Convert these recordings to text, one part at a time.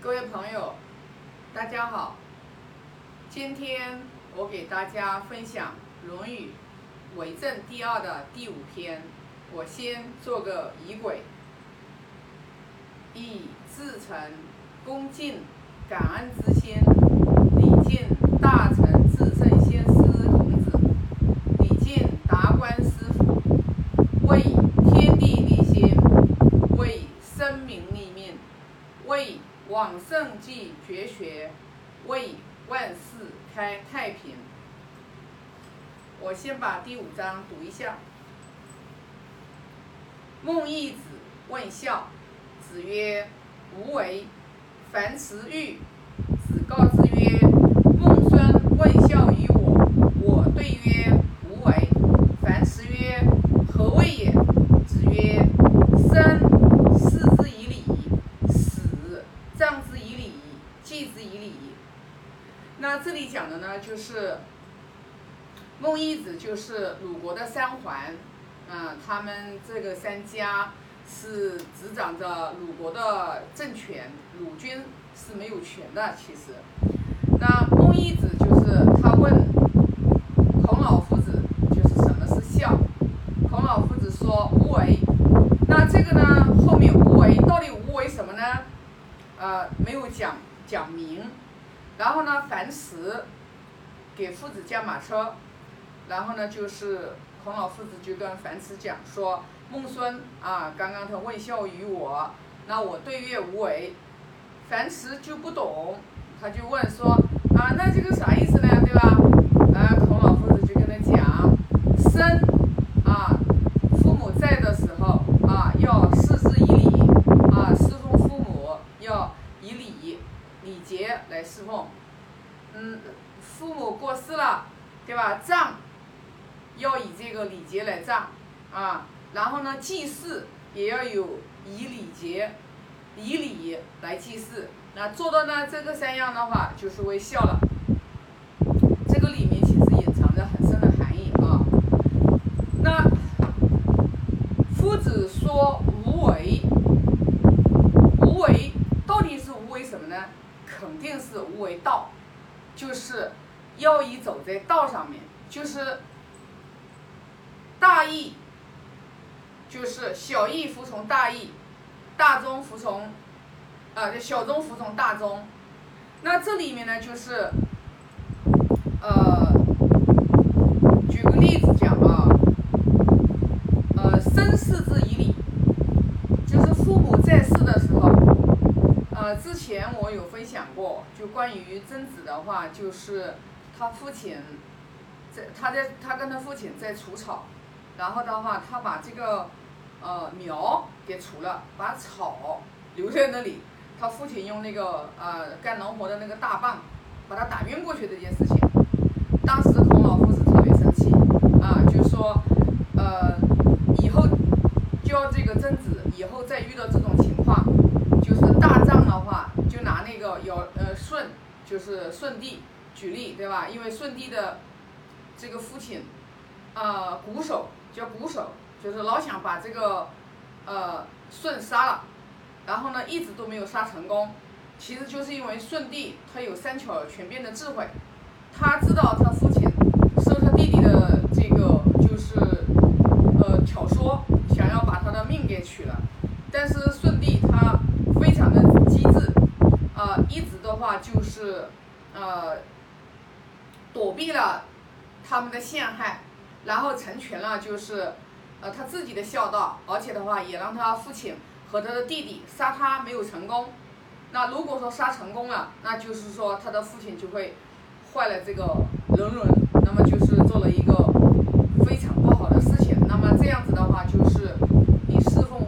各位朋友，大家好。今天我给大家分享《论语·为政第二》的第五篇。我先做个仪轨：以至诚、恭敬、感恩之心，礼敬大成至圣先师孔子，礼敬达观师傅，为天地立心，为生民立命，为往圣继绝学，为万世开太平。我先把第五章读一下。孟义子问孝，子曰：“无为。”樊迟欲，子告之曰：“孟孙问孝于我，我对曰：无为。”樊迟曰：“何谓也？”子曰：“生，事之以礼；死，葬之以礼；祭之以礼。”那这里讲的呢，就是孟义子，就是鲁国的三桓。嗯，他们这个三家是执掌着鲁国的政权，鲁军是没有权的。其实，那孟义子就是他问孔老夫子，就是什么是孝？孔老夫子说无为。那这个呢，后面无为到底无为什么呢？呃，没有讲讲明。然后呢，樊迟给夫子驾马车，然后呢就是。孔老夫子就跟樊迟讲说：“孟孙啊，刚刚他问孝于我，那我对曰无为。”樊迟就不懂，他就问说：“啊，那这个啥意思呢？对吧？”啊，孔老夫子就跟他讲：“生啊，父母在的时候啊，要事之以礼啊，侍奉父母要以礼礼节来侍奉。嗯，父母过世了，对吧？葬。”要以这个礼节来葬，啊，然后呢，祭祀也要有以礼节、以礼来祭祀。那做到呢这个三样的话，就是为孝了。这个里面其实隐藏着很深的含义啊。那夫子说无为，无为到底是无为什么呢？肯定是无为道，就是要以走在道上面，就是。大义就是小义服从大义，大宗服从，呃，小宗服从大宗。那这里面呢，就是，呃，举个例子讲啊，呃，生事之以礼，就是父母在世的时候，呃，之前我有分享过，就关于曾子的话，就是他父亲在，他在，他跟他父亲在除草。然后的话，他把这个，呃，苗给除了，把草留在那里。他父亲用那个呃干农活的那个大棒，把他打晕过去这件事情。当时孔老夫子特别生气，啊，就说，呃，以后教这个曾子，以后再遇到这种情况，就是大仗的话，就拿那个尧呃舜，就是舜帝举例，对吧？因为舜帝的这个父亲，呃，瞽手。叫瞽手，就是老想把这个，呃，舜杀了，然后呢，一直都没有杀成功。其实就是因为舜帝他有三巧全变的智慧，他知道他父亲收他弟弟的这个就是，呃，挑唆，想要把他的命给取了。但是舜帝他非常的机智，呃，一直的话就是，呃，躲避了他们的陷害。然后成全了，就是，呃，他自己的孝道，而且的话也让他父亲和他的弟弟杀他没有成功。那如果说杀成功了，那就是说他的父亲就会坏了这个人伦，那么就是做了一个非常不好的事情。那么这样子的话，就是你侍奉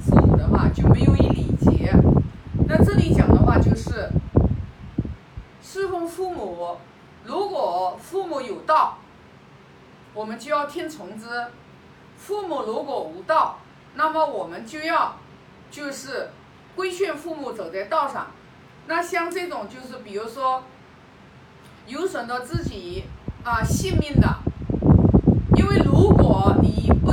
父母的话就没有以礼节。那这里讲的话就是侍奉父母，如果父母有道。我们就要听从之，父母如果无道，那么我们就要就是规劝父母走在道上。那像这种就是比如说有损到自己啊性命的，因为如果你不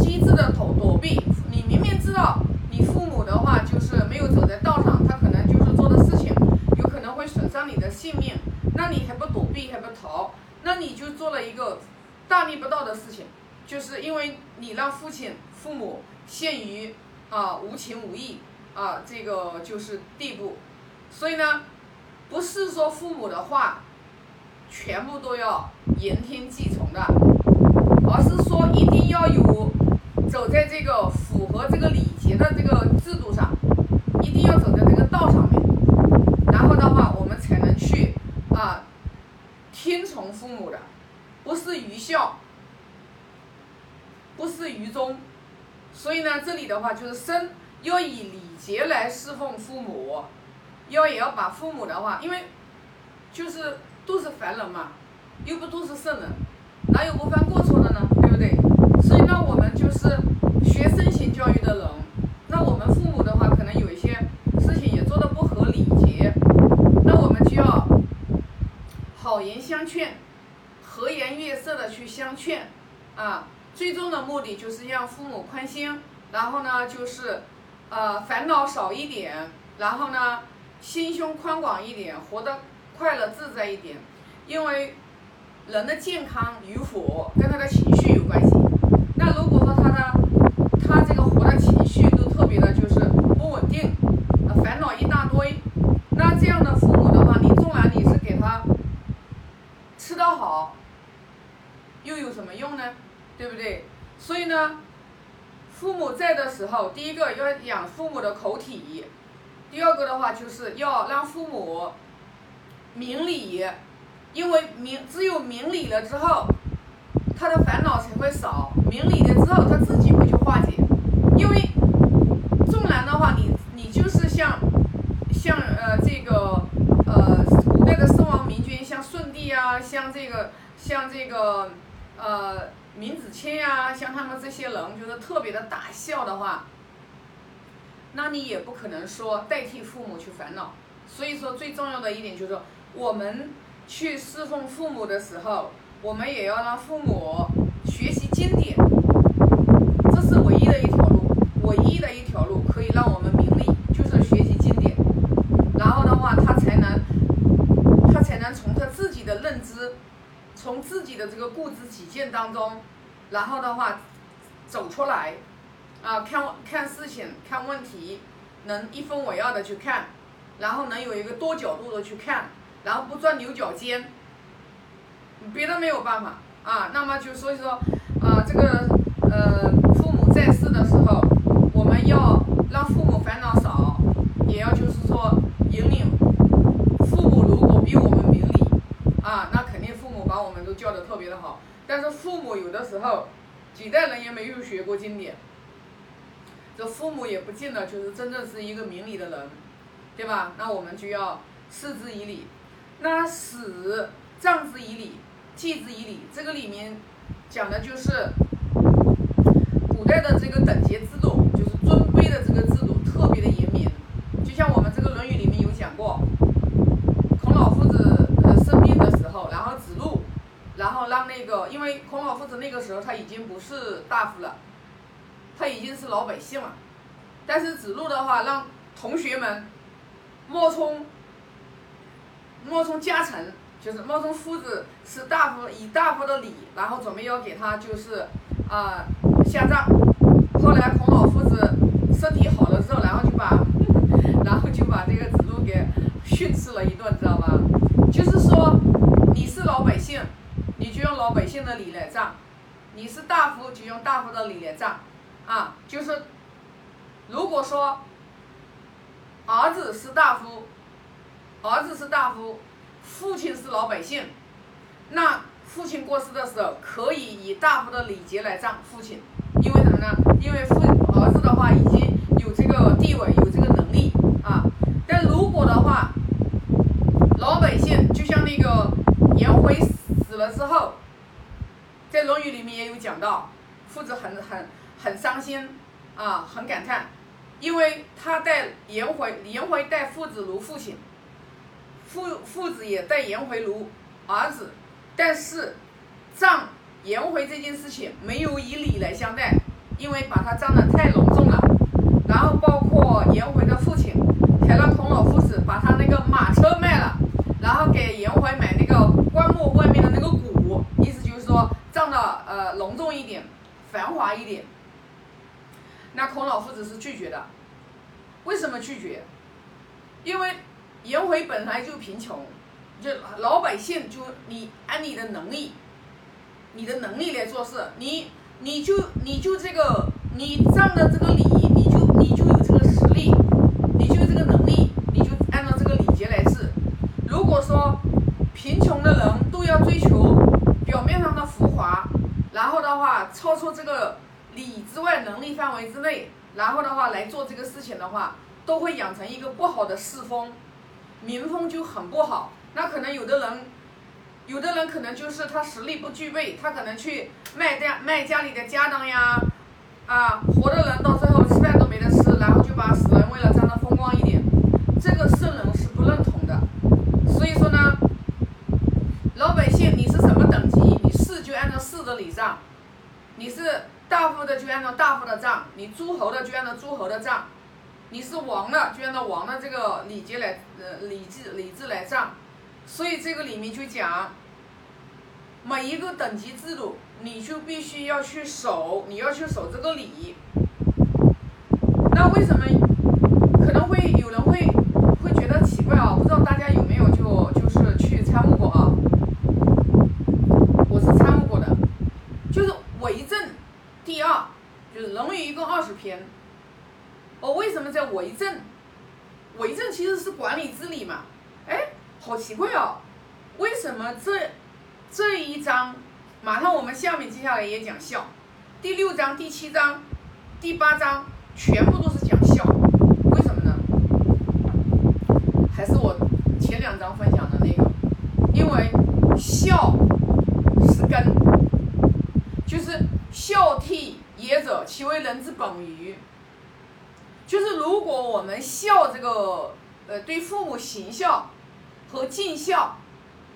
机智的躲躲避，你明明知道你父母的话就是没有走在道上，他可能就是做的事情，有可能会损伤你的性命。那你还不躲避还不逃，那你就做了一个大逆不道的事情，就是因为你让父亲、父母陷于啊无情无义啊这个就是地步，所以呢，不是说父母的话全部都要言听计从的，而是说一定要有走在这个符合这个礼节的这个制度上，一定要走在这个道上面，然后的话我们才能啊听从父母的，不是愚孝，不是愚忠，所以呢，这里的话就是生要以礼节来侍奉父母，要也要把父母的话，因为就是都是凡人嘛，又不都是圣人，哪有不犯过错的呢？对不对？所以呢，我们就是学圣贤教育的人，那我们父母的话，可能有一些事情也做的不合礼节，那我们就要好言相劝，和颜悦色的去相劝，啊，最终的目的就是让父母宽心，然后呢，就是呃烦恼少一点，然后呢，心胸宽广一点，活得快乐自在一点，因为人的健康与否跟他的情绪有关系。那如果说他的他这个活的情绪都特别的，就是不稳定，呃烦恼一大堆，那这样的父母的话，你纵然你是给他吃得好，又有什么用呢？对不对？所以呢，父父母在的时候，第一个要养父母的口体，第二个的话就是要让父母明理，因为明只有明理了之后，他的烦恼才会少。明理了之后，他自己会去化解。因为纵然的话，你你就是像像呃这个呃古代的圣王明君，像舜帝啊，像这个像这个呃闵子骞呀、像他们这些人，觉得特别的大孝的话，那你也不可能说代替父母去烦恼。所以说，最重要的一点就是说，我们去侍奉父母的时候，我们也要让父母学习经典，这是唯一的一条路，唯一的一条路可以让我们明理，就是学习经典。然后的话，他才能，他才能从他自己的认知，从自己的这个固执己见当中，然后的话走出来，啊，看看事情、看问题，能一分为二的去看，然后能有一个多角度的去看，然后不钻牛角尖，别的没有办法啊。那么就所以说，啊，这个呃，父母在世的时候，我们要让父母烦恼少，也要就是说引领父母如果比我们明理，啊，那肯定父母把我们都教的特别的好。但是父母有的时候几代人也没有学过经典，这父母也不见得就是真正是一个明理的人，对吧？那我们就要视之以理。那死葬之以礼，祭之以礼，这个里面讲的就是古代的这个等级制度，就是尊卑的这个制度特别的严明。就像我们这个《论语》里面有讲过，孔老夫子呃生病的时候，然后子路，然后让那个，因为孔老夫子那个时候他已经不是大夫了，他已经是老百姓了，但是子路的话让同学们冒充冒充家臣，就是冒充夫子是大夫，以大夫的礼，然后准备要给他就是啊、下葬。后来孔老夫子身体好了之后，然后就把然后就把这个子路给训斥了一顿，知道吧？就是说你是老百姓，你就用老百姓的礼来葬；你是大夫，就用大夫的礼来葬。啊，就是如果说儿子是大夫，儿子是大夫，父亲是老百姓，那父亲过世的时候，可以以大夫的礼节来葬父亲，因为什么呢？因为父儿子的话已经有这个地位，有这个能力啊。但如果的话，老百姓就像那个颜回死了之后，在《论语》里面也有讲到，父子很很很伤心啊，很感叹，因为他待颜回，颜回待父子如父亲。父父子也待颜回如儿子，但是葬颜回这件事情没有以礼来相待，因为把他葬的太隆重了。然后包括颜回的父亲，还让孔老夫子把他那个马车卖了，然后给颜回买那个那么外面的那个鼓，意思就是说胀的呃隆重一点，繁华一点。那孔老夫子是拒绝的，为什么拒绝？因为颜回本来就贫穷，就老百姓就你按你的能力，你的能力来做事，你你就你就这个，你仗着这个礼，你就你就有这个实力。你就这个能力，你就按照这个礼节来治。如果说贫穷的人。要追求表面上的浮华，然后的话超出这个礼之外能力范围之内，然后的话来做这个事情的话。都会养成一个不好的世风，民风就很不好。那可能有的人，有的人可能就是他实力不具备，他可能去卖家卖家里的家当呀，啊，活的人到最后吃饭都没得吃，然后就把死人为了沾的风光一点，这个圣人是不认同的。所以说呢，老百姓你是什么等级，你士就按照士的礼账，你是大夫的就按照大夫的账，你诸侯的就按照诸侯的账。你是王的，就按照王的这个礼节来，呃，礼制礼制来账，所以这个里面就讲，每一个等级制度，你就必须要去守，你要去守这个礼。那为什么可能会有人会会觉得奇怪啊？不知道大家有没有就就是去参悟过啊？我是参悟过的，就是为政第二，就是《论语》一共二十篇。哦，为政？为政其实是管理治理嘛。哎，好奇怪哦，为什么这这一章，马上我们下面接下来也讲孝，第六章、第七章、第八章全部都是讲孝，为什么呢？还是我前两章分享的那个，因为孝是根，就是孝悌也者，其为人之本于。就是如果我们孝这个，呃，对父母行孝和尽孝，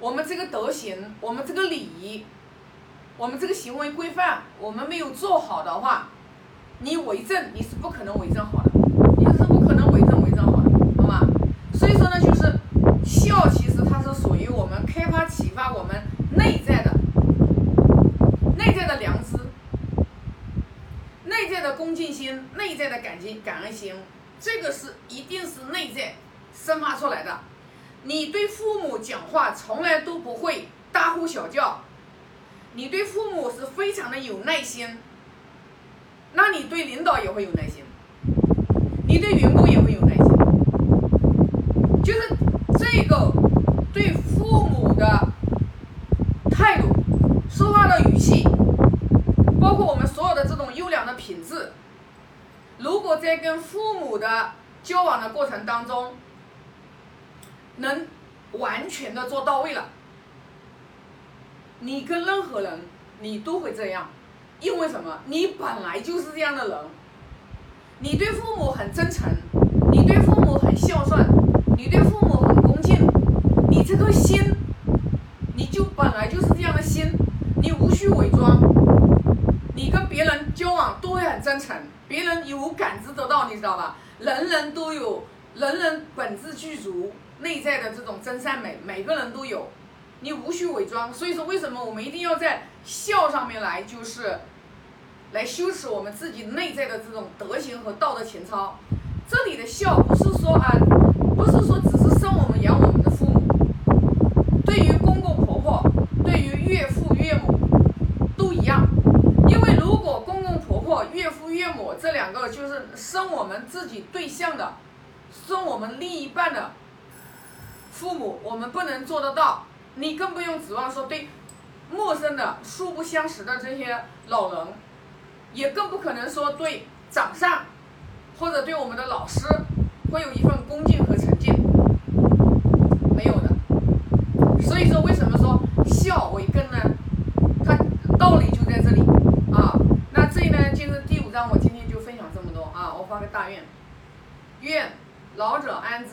我们这个德行，我们这个礼仪，我们这个行为规范，我们没有做好的话，你为政你是不可能为政好的，你是不可能为政为政好的，好吗？所以说呢，就是孝其实它是属于我们开发启发我们内在的。恭敬心，内在的感行、这个是一定是内在生发出来的。你对父母讲话从来都不会大呼小叫，你对父母是非常的有耐心，那你对领导也会有耐心，你对员工也会有耐心，就是这个对父母的态度、说话的语气。包括我们所有的这种优良的品质，如果在跟父母的交往的过程当中，能完全的做到位了，你跟任何人你都会这样，因为什么？你本来就是这样的人，你对父母很真诚，你对父母很孝顺，你对父母很恭敬，你这颗心，你就本来就是这样的心，你无需伪装。你跟别人交往都会很真诚，别人有感知得到，你知道吧？人人都有，人人本质具足内在的这种真善美，每个人都有，你无需伪装。所以说，为什么我们一定要在孝上面来，就是来修持我们自己内在的这种德行和道德情操。这里的孝不是说啊，不是说只是生我们养我们的父母，对于公公婆婆，对于岳父岳母。岳父岳母这两个就是生我们自己对象的，生我们另一半的父母，我们不能做得到。你更不用指望说对陌生的、素不相识的这些老人，也更不可能说对长上或者对我们的老师会有一份恭敬和诚敬，没有的。所以说，为什么说孝为根呢？它道理就在这里啊。那这呢，就是第五章，我今天就分享这么多啊！我发个大愿，愿老者安之。